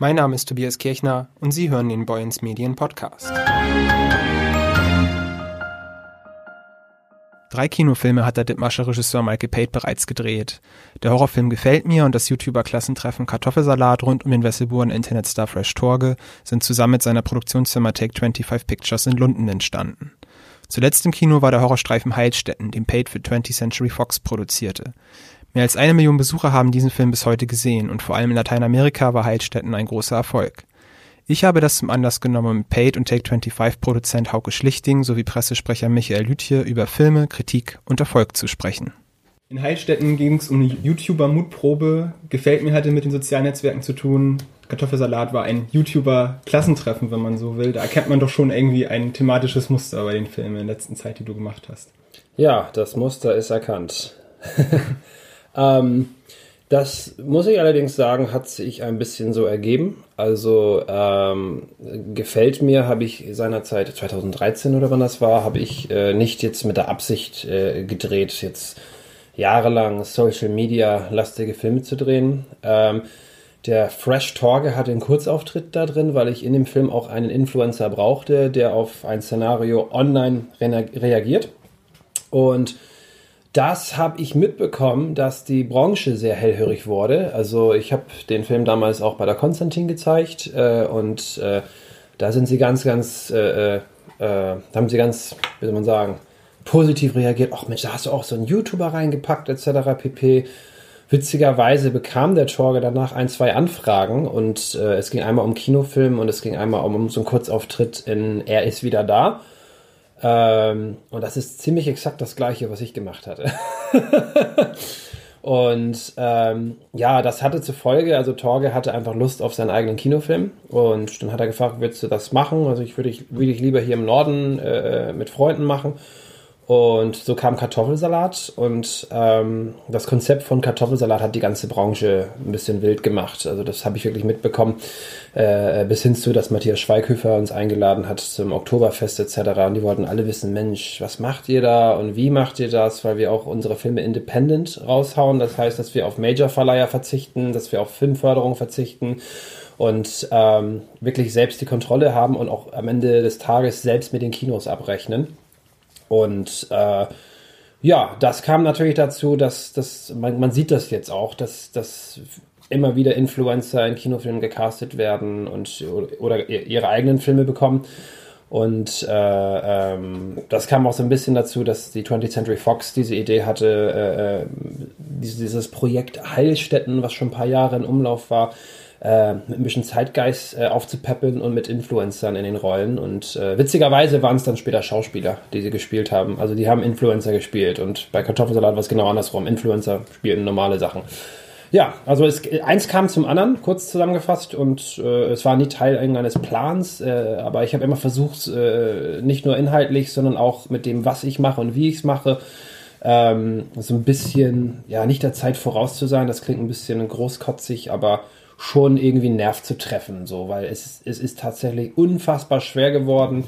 Mein Name ist Tobias Kirchner und Sie hören den Boyens Medien Podcast. Drei Kinofilme hat der Dithmarscher Regisseur Michael Pate bereits gedreht. Der Horrorfilm gefällt mir und das YouTuber-Klassentreffen Kartoffelsalat rund um den Wesselburen Internetstar Fresh Torge sind zusammen mit seiner Produktionsfirma Take 25 Pictures in London entstanden. Zuletzt im Kino war der Horrorstreifen Heilstätten, den Pate für 20th Century Fox produzierte. Mehr als eine Million Besucher haben diesen Film bis heute gesehen und vor allem in Lateinamerika war Heilstätten ein großer Erfolg. Ich habe das zum Anlass genommen, um Paid und Take25-Produzent Hauke Schlichting sowie Pressesprecher Michael Lütje über Filme, Kritik und Erfolg zu sprechen. In Heilstätten ging es um eine YouTuber-Mutprobe. Gefällt mir hatte mit den sozialen Netzwerken zu tun. Kartoffelsalat war ein YouTuber-Klassentreffen, wenn man so will. Da erkennt man doch schon irgendwie ein thematisches Muster bei den Filmen in der letzten Zeit, die du gemacht hast. Ja, das Muster ist erkannt. Ähm, das muss ich allerdings sagen, hat sich ein bisschen so ergeben. Also ähm, gefällt mir, habe ich seinerzeit 2013 oder wann das war, habe ich äh, nicht jetzt mit der Absicht äh, gedreht, jetzt jahrelang Social Media lastige Filme zu drehen. Ähm, der Fresh Torge hatte einen Kurzauftritt da drin, weil ich in dem Film auch einen Influencer brauchte, der auf ein Szenario online reagiert. Und das habe ich mitbekommen, dass die Branche sehr hellhörig wurde. Also ich habe den Film damals auch bei der Konstantin gezeigt äh, und äh, da sind sie ganz, ganz, äh, äh, da haben sie ganz, wie soll man sagen, positiv reagiert. Ach Mensch, da hast du auch so einen YouTuber reingepackt etc. pp. Witzigerweise bekam der Torge danach ein, zwei Anfragen und äh, es ging einmal um Kinofilm und es ging einmal um, um so einen Kurzauftritt in Er ist wieder da. Ähm, und das ist ziemlich exakt das gleiche, was ich gemacht hatte. und ähm, ja, das hatte zur Folge, also Torge hatte einfach Lust auf seinen eigenen Kinofilm und dann hat er gefragt, willst du das machen? Also ich würde ich, würd ich lieber hier im Norden äh, mit Freunden machen. Und so kam Kartoffelsalat und ähm, das Konzept von Kartoffelsalat hat die ganze Branche ein bisschen wild gemacht. Also das habe ich wirklich mitbekommen, äh, bis hin zu, dass Matthias Schweighöfer uns eingeladen hat zum Oktoberfest etc. Und die wollten alle wissen, Mensch, was macht ihr da und wie macht ihr das? Weil wir auch unsere Filme independent raushauen. Das heißt, dass wir auf Major-Verleiher verzichten, dass wir auf Filmförderung verzichten und ähm, wirklich selbst die Kontrolle haben und auch am Ende des Tages selbst mit den Kinos abrechnen. Und äh, ja, das kam natürlich dazu, dass, dass man, man sieht das jetzt auch, dass, dass immer wieder Influencer in Kinofilmen gecastet werden und oder ihre eigenen Filme bekommen. Und äh, ähm, das kam auch so ein bisschen dazu, dass die 20th Century Fox diese Idee hatte, äh, äh dieses Projekt Heilstätten, was schon ein paar Jahre in Umlauf war, äh, mit ein bisschen Zeitgeist äh, aufzupäppeln und mit Influencern in den Rollen. Und äh, witzigerweise waren es dann später Schauspieler, die sie gespielt haben. Also die haben Influencer gespielt und bei Kartoffelsalat war es genau andersrum. Influencer spielten normale Sachen. Ja, also es, eins kam zum anderen, kurz zusammengefasst, und äh, es war nie Teil irgendeines Plans, äh, aber ich habe immer versucht, äh, nicht nur inhaltlich, sondern auch mit dem, was ich mache und wie ich es mache, ähm, so ein bisschen, ja, nicht der Zeit voraus zu sein, das klingt ein bisschen großkotzig, aber schon irgendwie einen Nerv zu treffen, so, weil es, es ist tatsächlich unfassbar schwer geworden,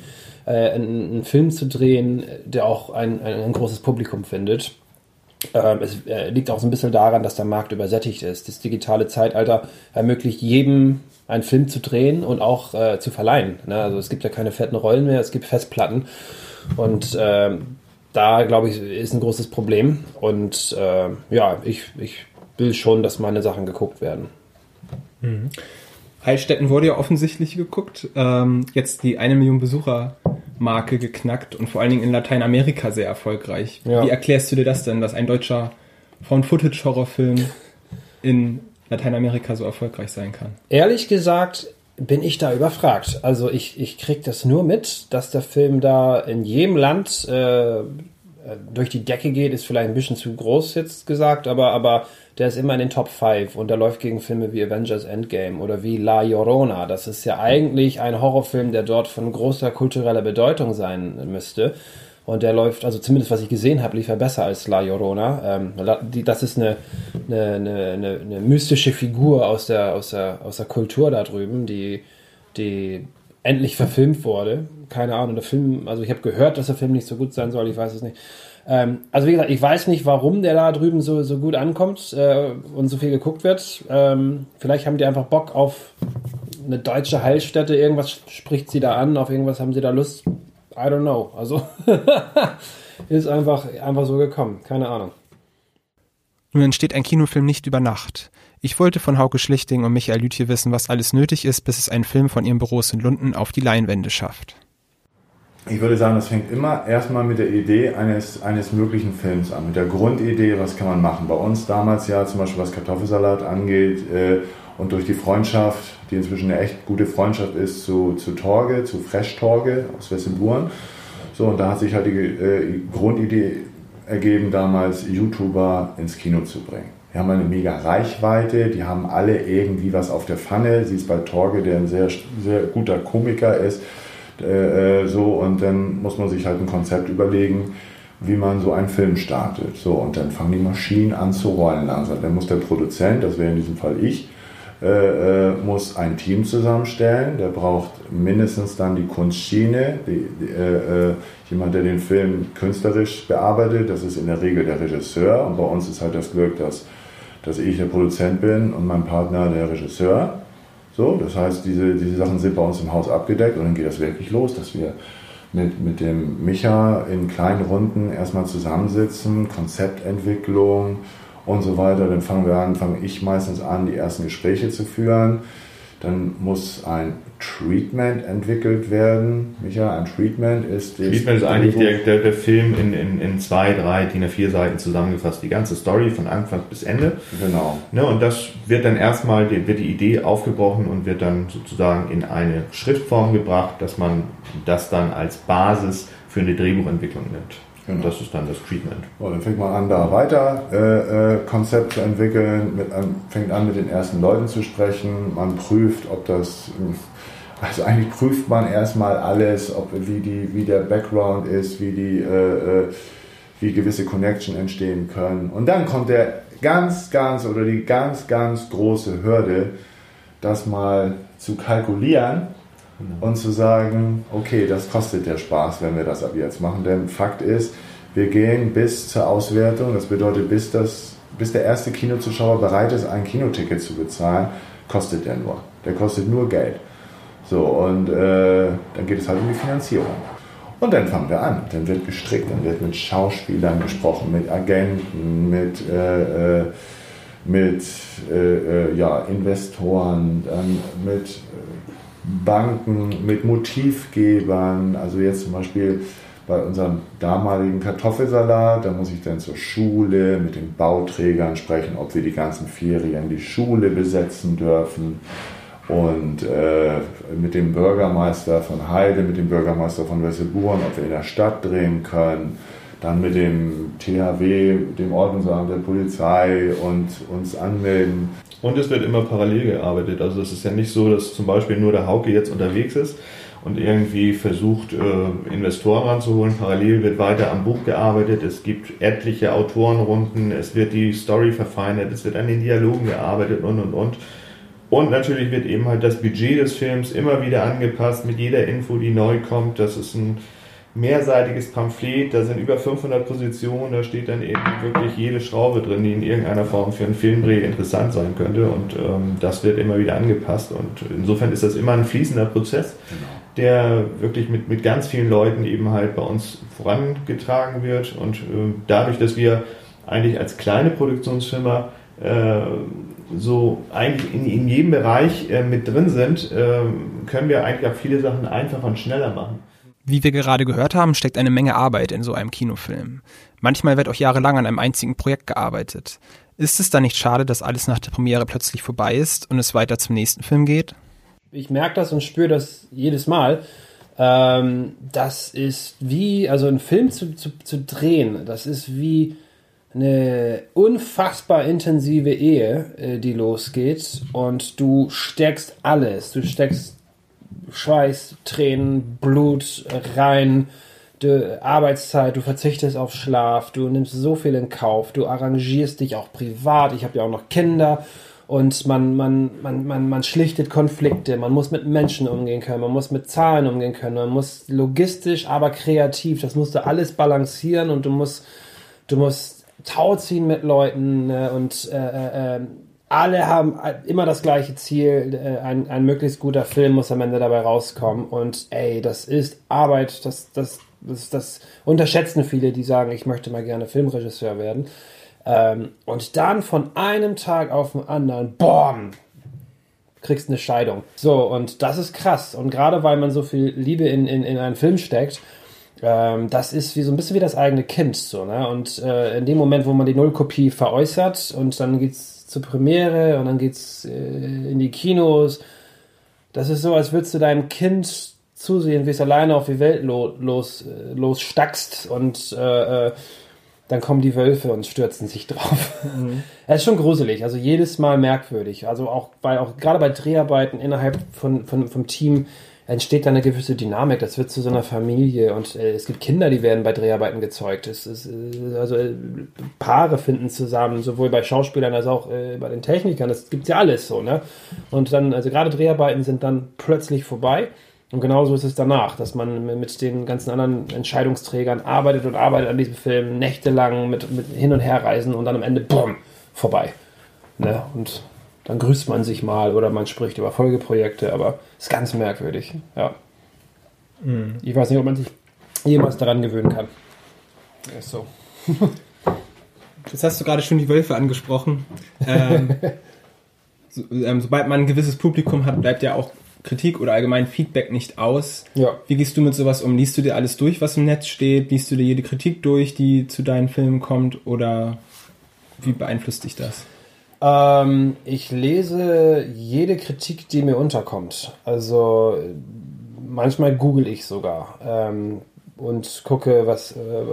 äh, einen, einen, Film zu drehen, der auch ein, ein, ein großes Publikum findet. Ähm, es äh, liegt auch so ein bisschen daran, dass der Markt übersättigt ist. Das digitale Zeitalter ermöglicht jedem einen Film zu drehen und auch äh, zu verleihen. Ne? Also es gibt ja keine fetten Rollen mehr, es gibt Festplatten und ähm, da glaube ich ist ein großes Problem und äh, ja, ich, ich will schon, dass meine Sachen geguckt werden. Mhm. Heilstätten wurde ja offensichtlich geguckt. Ähm, jetzt die eine Million Besucher Marke geknackt und vor allen Dingen in Lateinamerika sehr erfolgreich. Ja. Wie erklärst du dir das denn, dass ein deutscher Found-Footage-Horrorfilm in Lateinamerika so erfolgreich sein kann? Ehrlich gesagt bin ich da überfragt. Also ich, ich kriege das nur mit, dass der Film da in jedem Land äh, durch die Decke geht, ist vielleicht ein bisschen zu groß jetzt gesagt, aber, aber der ist immer in den Top 5 und der läuft gegen Filme wie Avengers Endgame oder wie La Llorona. Das ist ja eigentlich ein Horrorfilm, der dort von großer kultureller Bedeutung sein müsste. Und der läuft, also zumindest was ich gesehen habe, lief er besser als La Llorona. Ähm, das ist eine, eine, eine, eine, mystische Figur aus der, aus, der, aus der Kultur da drüben, die, die endlich verfilmt wurde. Keine Ahnung, der Film, also ich habe gehört, dass der Film nicht so gut sein soll, ich weiß es nicht. Ähm, also wie gesagt, ich weiß nicht, warum der da drüben so, so gut ankommt äh, und so viel geguckt wird. Ähm, vielleicht haben die einfach Bock auf eine deutsche Heilstätte, irgendwas spricht sie da an, auf irgendwas haben sie da Lust. I don't know. Also ist einfach, einfach so gekommen. Keine Ahnung. Nun entsteht ein Kinofilm nicht über Nacht. Ich wollte von Hauke Schlichting und Michael Lütje wissen, was alles nötig ist, bis es einen Film von ihren Büros in Lunden auf die Leinwände schafft. Ich würde sagen, das fängt immer erstmal mit der Idee eines, eines möglichen Films an, mit der Grundidee, was kann man machen. Bei uns damals ja zum Beispiel was Kartoffelsalat angeht äh, und durch die Freundschaft, die inzwischen eine echt gute Freundschaft ist zu, zu Torge, zu Fresh Torge aus Wessenburen. So, und da hat sich halt die äh, Grundidee ergeben, damals YouTuber ins Kino zu bringen. Die haben eine mega Reichweite, die haben alle irgendwie was auf der Pfanne. Sie ist bei Torge, der ein sehr, sehr guter Komiker ist. Äh, äh, so, und dann muss man sich halt ein Konzept überlegen, wie man so einen Film startet. So, und dann fangen die Maschinen an zu rollen langsam. Dann muss der Produzent, das wäre in diesem Fall ich, äh, äh, muss ein Team zusammenstellen. Der braucht mindestens dann die Kunstschiene, die, die, äh, äh, jemand, der den Film künstlerisch bearbeitet. Das ist in der Regel der Regisseur. Und bei uns ist halt das Glück, dass, dass ich der Produzent bin und mein Partner der Regisseur. So, das heißt, diese, diese Sachen sind bei uns im Haus abgedeckt und dann geht das wirklich los, dass wir mit, mit dem Micha in kleinen Runden erstmal zusammensitzen, Konzeptentwicklung, und so weiter. Dann fangen wir an, fange ich meistens an, die ersten Gespräche zu führen. Dann muss ein Treatment entwickelt werden. Micha, ein Treatment ist. Treatment ist eigentlich der, der, der Film in, in, in zwei, drei, DIN A4 Seiten zusammengefasst. Die ganze Story von Anfang bis Ende. Genau. Ne, und das wird dann erstmal, wird die Idee aufgebrochen und wird dann sozusagen in eine Schriftform gebracht, dass man das dann als Basis für eine Drehbuchentwicklung nimmt. Genau. Das ist dann das Treatment. So, dann fängt man an, da weiter äh, äh, Konzept zu entwickeln, mit, fängt an, mit den ersten Leuten zu sprechen. Man prüft, ob das, also eigentlich prüft man erstmal alles, ob wie die, wie der Background ist, wie die, äh, äh wie gewisse Connection entstehen können. Und dann kommt der ganz, ganz oder die ganz, ganz große Hürde, das mal zu kalkulieren Genau. und zu sagen, okay, das kostet der Spaß, wenn wir das ab jetzt machen. Denn Fakt ist, wir gehen bis zur Auswertung, das bedeutet, bis, das, bis der erste Kinozuschauer bereit ist, ein Kinoticket zu bezahlen, kostet der nur. Der kostet nur Geld. So, und äh, dann geht es halt um die Finanzierung. Und dann fangen wir an. Dann wird gestrickt, dann wird mit Schauspielern gesprochen, mit Agenten, mit, äh, äh mit äh, äh, ja, Investoren, dann mit äh, Banken, mit Motivgebern. Also jetzt zum Beispiel bei unserem damaligen Kartoffelsalat, da muss ich dann zur Schule mit den Bauträgern sprechen, ob wir die ganzen Ferien die Schule besetzen dürfen. Und äh, mit dem Bürgermeister von Heide, mit dem Bürgermeister von Wesselburen, ob wir in der Stadt drehen können. Dann mit dem THW, dem Ordnungsamt der Polizei und uns anmelden. Und es wird immer parallel gearbeitet. Also es ist ja nicht so, dass zum Beispiel nur der Hauke jetzt unterwegs ist und irgendwie versucht, äh, Investoren ranzuholen. Parallel wird weiter am Buch gearbeitet. Es gibt etliche Autorenrunden. Es wird die Story verfeinert. Es wird an den Dialogen gearbeitet und, und, und. Und natürlich wird eben halt das Budget des Films immer wieder angepasst mit jeder Info, die neu kommt. Das ist ein mehrseitiges Pamphlet, da sind über 500 Positionen, da steht dann eben wirklich jede Schraube drin, die in irgendeiner Form für einen Filmdreh interessant sein könnte und ähm, das wird immer wieder angepasst und insofern ist das immer ein fließender Prozess, genau. der wirklich mit, mit ganz vielen Leuten eben halt bei uns vorangetragen wird und äh, dadurch, dass wir eigentlich als kleine Produktionsfirma äh, so eigentlich in, in jedem Bereich äh, mit drin sind, äh, können wir eigentlich auch viele Sachen einfacher und schneller machen. Wie wir gerade gehört haben, steckt eine Menge Arbeit in so einem Kinofilm. Manchmal wird auch jahrelang an einem einzigen Projekt gearbeitet. Ist es dann nicht schade, dass alles nach der Premiere plötzlich vorbei ist und es weiter zum nächsten Film geht? Ich merke das und spüre das jedes Mal. Ähm, das ist wie, also einen Film zu, zu, zu drehen, das ist wie eine unfassbar intensive Ehe, äh, die losgeht und du steckst alles. Du steckst Schweiß, Tränen, Blut rein, du, Arbeitszeit, du verzichtest auf Schlaf, du nimmst so viel in Kauf, du arrangierst dich auch privat. Ich habe ja auch noch Kinder und man, man, man, man, man schlichtet Konflikte, man muss mit Menschen umgehen können, man muss mit Zahlen umgehen können, man muss logistisch, aber kreativ, das musst du alles balancieren und du musst, du musst Tau ziehen mit Leuten ne, und äh, äh, alle haben immer das gleiche Ziel, äh, ein, ein möglichst guter Film muss am Ende dabei rauskommen und ey, das ist Arbeit, das, das, das, das unterschätzen viele, die sagen, ich möchte mal gerne Filmregisseur werden. Ähm, und dann von einem Tag auf den anderen, boom, kriegst eine Scheidung. So, und das ist krass. Und gerade weil man so viel Liebe in, in, in einen Film steckt, ähm, das ist wie so ein bisschen wie das eigene Kind. So, ne? Und äh, in dem Moment, wo man die Nullkopie veräußert und dann geht's zur Premiere und dann geht's äh, in die Kinos. Das ist so, als würdest du deinem Kind zusehen, wie es alleine auf die Welt lo los, äh, los stackst und äh, äh, dann kommen die Wölfe und stürzen sich drauf. Mhm. Es ist schon gruselig, also jedes Mal merkwürdig. Also auch bei, auch gerade bei Dreharbeiten innerhalb von, von, vom Team entsteht da eine gewisse Dynamik. Das wird zu so einer Familie und äh, es gibt Kinder, die werden bei Dreharbeiten gezeugt. Es ist, äh, also äh, Paare finden zusammen, sowohl bei Schauspielern als auch äh, bei den Technikern. Das gibt's ja alles so, ne? Und dann, also gerade Dreharbeiten sind dann plötzlich vorbei. Und genauso ist es danach, dass man mit den ganzen anderen Entscheidungsträgern arbeitet und arbeitet an diesem Film nächtelang mit, mit hin und her reisen und dann am Ende, bumm, vorbei. Ne? Und dann grüßt man sich mal oder man spricht über Folgeprojekte, aber ist ganz merkwürdig. Ja. Mhm. Ich weiß nicht, ob man sich jemals daran gewöhnen kann. Ist so. Jetzt hast du gerade schon die Wölfe angesprochen. Ähm, so, ähm, sobald man ein gewisses Publikum hat, bleibt ja auch Kritik oder allgemein Feedback nicht aus. Ja. Wie gehst du mit sowas um? Liest du dir alles durch, was im Netz steht? Liest du dir jede Kritik durch, die zu deinen Filmen kommt? Oder wie beeinflusst dich das? Ähm, ich lese jede Kritik, die mir unterkommt. Also manchmal google ich sogar ähm, und gucke, was, äh,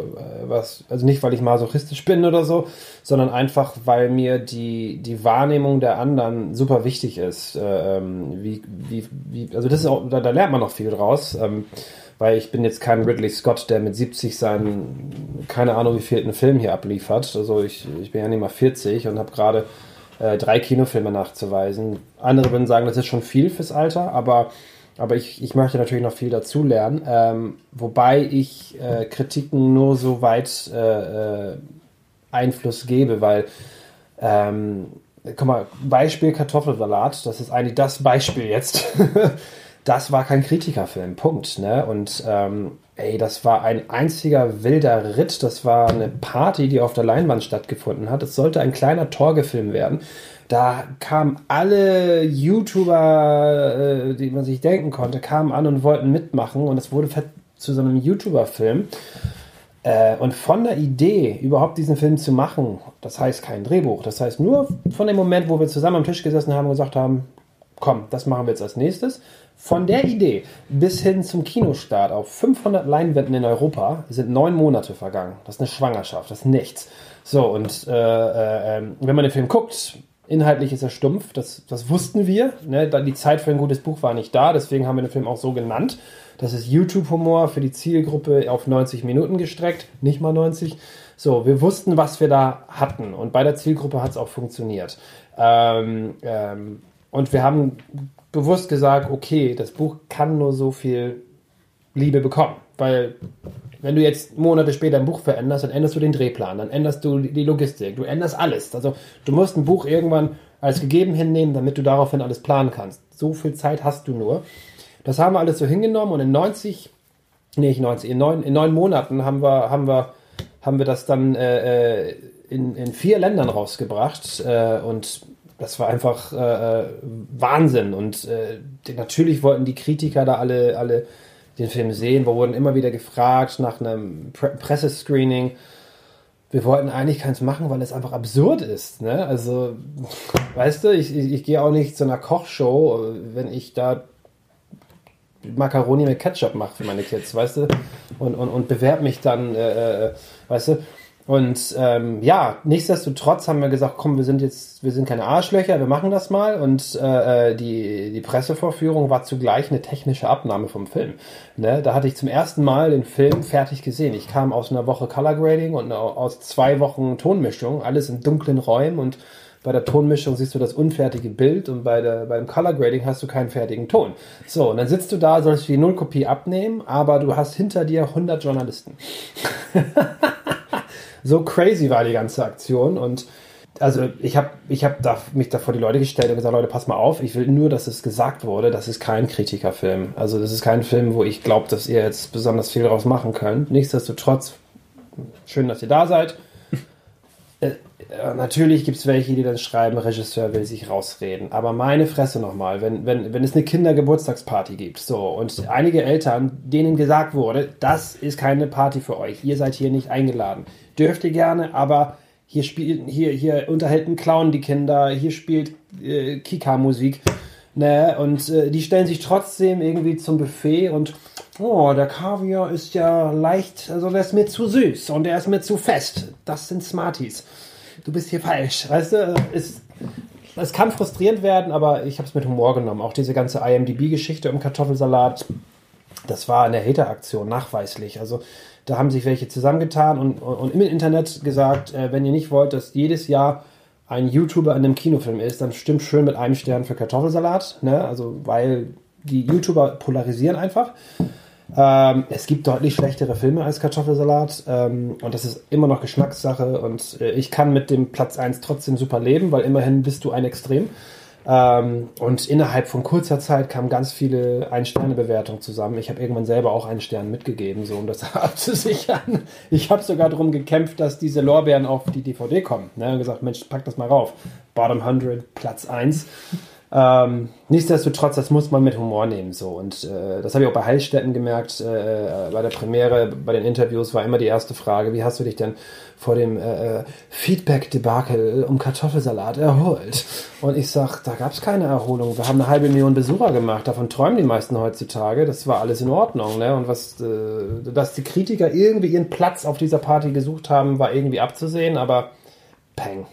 was, also nicht, weil ich masochistisch bin oder so, sondern einfach, weil mir die, die Wahrnehmung der anderen super wichtig ist. Äh, ähm, wie, wie, wie, also das ist auch, da, da lernt man noch viel draus. Ähm, weil ich bin jetzt kein Ridley Scott, der mit 70 seinen, keine Ahnung wie vielten Film hier abliefert. Also ich, ich bin ja nicht mal 40 und habe gerade äh, drei Kinofilme nachzuweisen. Andere würden sagen, das ist schon viel fürs Alter, aber, aber ich, ich möchte natürlich noch viel dazu lernen. Ähm, wobei ich äh, Kritiken nur so weit äh, äh Einfluss gebe, weil ähm, guck mal, Beispiel Kartoffelsalat, das ist eigentlich das Beispiel jetzt. das war kein Kritikerfilm, Punkt. Ne? Und ähm, ey, das war ein einziger wilder Ritt. Das war eine Party, die auf der Leinwand stattgefunden hat. Es sollte ein kleiner Torgefilm werden. Da kamen alle YouTuber, äh, die man sich denken konnte, kamen an und wollten mitmachen. Und es wurde zu so einem YouTuber-Film. Äh, und von der Idee, überhaupt diesen Film zu machen, das heißt kein Drehbuch, das heißt nur von dem Moment, wo wir zusammen am Tisch gesessen haben und gesagt haben, komm, das machen wir jetzt als nächstes, von der Idee bis hin zum Kinostart auf 500 Leinwänden in Europa sind neun Monate vergangen. Das ist eine Schwangerschaft, das ist nichts. So, und äh, äh, ähm, wenn man den Film guckt, inhaltlich ist er stumpf, das, das wussten wir. Ne? Die Zeit für ein gutes Buch war nicht da, deswegen haben wir den Film auch so genannt. Das ist YouTube-Humor für die Zielgruppe auf 90 Minuten gestreckt, nicht mal 90. So, wir wussten, was wir da hatten und bei der Zielgruppe hat es auch funktioniert. Ähm, ähm, und wir haben bewusst gesagt, okay, das Buch kann nur so viel Liebe bekommen. Weil wenn du jetzt Monate später ein Buch veränderst, dann änderst du den Drehplan, dann änderst du die Logistik, du änderst alles. Also du musst ein Buch irgendwann als gegeben hinnehmen, damit du daraufhin alles planen kannst. So viel Zeit hast du nur. Das haben wir alles so hingenommen und in 90, nee, nicht 90, in neun, in neun Monaten haben wir, haben wir, haben wir das dann äh, äh in, in vier Ländern rausgebracht äh, und das war einfach äh, äh, Wahnsinn. Und äh, natürlich wollten die Kritiker da alle, alle den Film sehen. Wir wurden immer wieder gefragt nach einem Pre Pressescreening. Wir wollten eigentlich keins machen, weil es einfach absurd ist. Ne? Also, weißt du, ich, ich, ich gehe auch nicht zu einer Kochshow, wenn ich da Macaroni mit Ketchup mache für meine Kids, weißt du? Und, und, und bewerb mich dann, äh, äh weißt du? Und ähm, ja, nichtsdestotrotz haben wir gesagt, komm, wir sind jetzt, wir sind keine Arschlöcher, wir machen das mal. Und äh, äh, die, die Pressevorführung war zugleich eine technische Abnahme vom Film. Ne? Da hatte ich zum ersten Mal den Film fertig gesehen. Ich kam aus einer Woche Color Grading und aus zwei Wochen Tonmischung, alles in dunklen Räumen und bei der Tonmischung siehst du das unfertige Bild und bei der, beim Color Grading hast du keinen fertigen Ton. So, und dann sitzt du da, sollst die Nullkopie abnehmen, aber du hast hinter dir 100 Journalisten. So crazy war die ganze Aktion und also ich habe ich hab da, mich da vor die Leute gestellt und gesagt, Leute, pass mal auf, ich will nur, dass es gesagt wurde, das ist kein Kritikerfilm. Also das ist kein Film, wo ich glaube, dass ihr jetzt besonders viel daraus machen könnt. Nichtsdestotrotz, schön, dass ihr da seid. Äh, natürlich gibt es welche, die dann schreiben, Regisseur will sich rausreden. Aber meine Fresse nochmal, wenn, wenn, wenn es eine Kindergeburtstagsparty gibt, so, und einige Eltern, denen gesagt wurde, das ist keine Party für euch, ihr seid hier nicht eingeladen. Dürft ihr gerne, aber hier spielt, hier, hier unterhält ein Clown die Kinder, hier spielt äh, Kika-Musik. Ne, und äh, die stellen sich trotzdem irgendwie zum Buffet und oh, der Kaviar ist ja leicht, also der ist mir zu süß und der ist mir zu fest. Das sind Smarties. Du bist hier falsch. Weißt du, es, es kann frustrierend werden, aber ich habe es mit Humor genommen. Auch diese ganze IMDb-Geschichte im Kartoffelsalat, das war eine Hater-Aktion, nachweislich. Also da haben sich welche zusammengetan und, und im Internet gesagt, äh, wenn ihr nicht wollt, dass jedes Jahr ein YouTuber in einem Kinofilm ist, dann stimmt schön mit einem Stern für Kartoffelsalat. Ne? Also, weil die YouTuber polarisieren einfach. Ähm, es gibt deutlich schlechtere Filme als Kartoffelsalat ähm, und das ist immer noch Geschmackssache und äh, ich kann mit dem Platz 1 trotzdem super leben, weil immerhin bist du ein Extrem. Ähm, und innerhalb von kurzer Zeit kamen ganz viele Ein-Sterne-Bewertungen zusammen. Ich habe irgendwann selber auch einen Stern mitgegeben, so um das abzusichern. Ich habe sogar darum gekämpft, dass diese Lorbeeren auf die DVD kommen. Ne? Und gesagt, Mensch, pack das mal rauf. Bottom 100, Platz 1. Ähm, nichtsdestotrotz, das muss man mit Humor nehmen. So. Und äh, das habe ich auch bei Heilstätten gemerkt. Äh, bei der Premiere, bei den Interviews war immer die erste Frage, wie hast du dich denn vor dem äh, äh Feedback-Debakel um Kartoffelsalat erholt? Und ich sag, da gab es keine Erholung. Wir haben eine halbe Million Besucher gemacht. Davon träumen die meisten heutzutage. Das war alles in Ordnung. Ne? Und was, äh, dass die Kritiker irgendwie ihren Platz auf dieser Party gesucht haben, war irgendwie abzusehen. Aber peng.